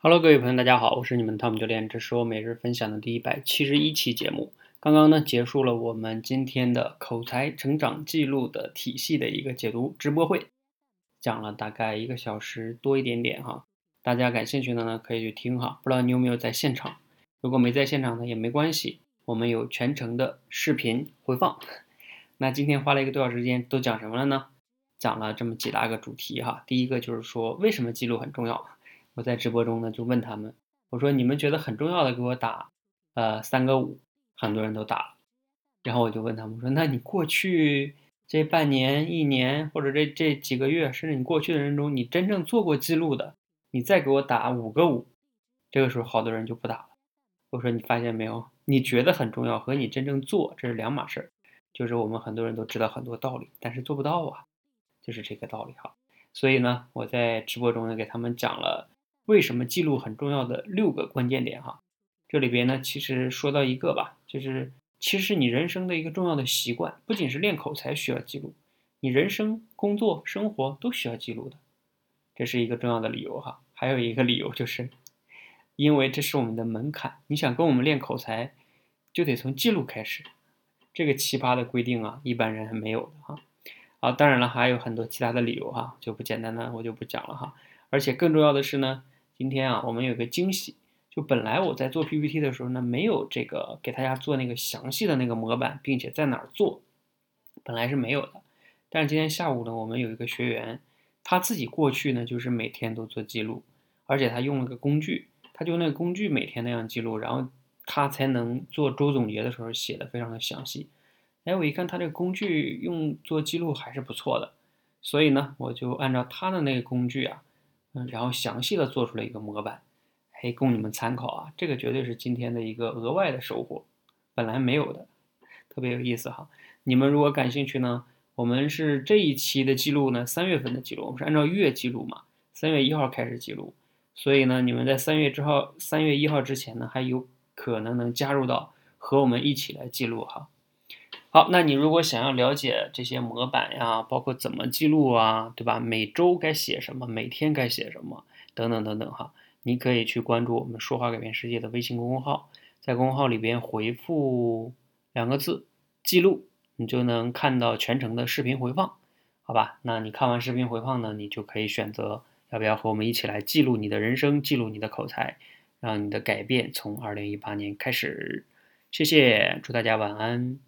Hello，各位朋友，大家好，我是你们汤姆教练，这是我每日分享的第一百七十一期节目。刚刚呢，结束了我们今天的口才成长记录的体系的一个解读直播会，讲了大概一个小时多一点点哈。大家感兴趣的呢，可以去听哈。不知道你有没有在现场？如果没在现场呢，也没关系，我们有全程的视频回放。那今天花了一个多小时时间，都讲什么了呢？讲了这么几大个主题哈。第一个就是说，为什么记录很重要？我在直播中呢，就问他们，我说你们觉得很重要的，给我打，呃，三个五，很多人都打了。然后我就问他们说，那你过去这半年、一年，或者这这几个月，甚至你过去的人中，你真正做过记录的，你再给我打五个五。这个时候，好多人就不打了。我说你发现没有？你觉得很重要和你真正做这是两码事儿。就是我们很多人都知道很多道理，但是做不到啊，就是这个道理哈。所以呢，我在直播中呢给他们讲了。为什么记录很重要的六个关键点哈？这里边呢，其实说到一个吧，就是其实是你人生的一个重要的习惯，不仅是练口才需要记录，你人生、工作、生活都需要记录的，这是一个重要的理由哈。还有一个理由就是，因为这是我们的门槛，你想跟我们练口才，就得从记录开始。这个奇葩的规定啊，一般人还没有的哈。啊，当然了，还有很多其他的理由哈，就不简单的我就不讲了哈。而且更重要的是呢。今天啊，我们有个惊喜，就本来我在做 PPT 的时候呢，没有这个给大家做那个详细的那个模板，并且在哪儿做，本来是没有的。但是今天下午呢，我们有一个学员，他自己过去呢就是每天都做记录，而且他用了个工具，他就那个工具每天那样记录，然后他才能做周总结的时候写的非常的详细。哎，我一看他这个工具用做记录还是不错的，所以呢，我就按照他的那个工具啊。然后详细的做出了一个模板，哎，供你们参考啊！这个绝对是今天的一个额外的收获，本来没有的，特别有意思哈。你们如果感兴趣呢，我们是这一期的记录呢，三月份的记录，我们是按照月记录嘛，三月一号开始记录，所以呢，你们在三月之后，三月一号之前呢，还有可能能加入到和我们一起来记录哈。好，那你如果想要了解这些模板呀，包括怎么记录啊，对吧？每周该写什么，每天该写什么，等等等等哈，你可以去关注我们“说话改变世界”的微信公众号，在公众号里边回复两个字“记录”，你就能看到全程的视频回放，好吧？那你看完视频回放呢，你就可以选择要不要和我们一起来记录你的人生，记录你的口才，让你的改变从二零一八年开始。谢谢，祝大家晚安。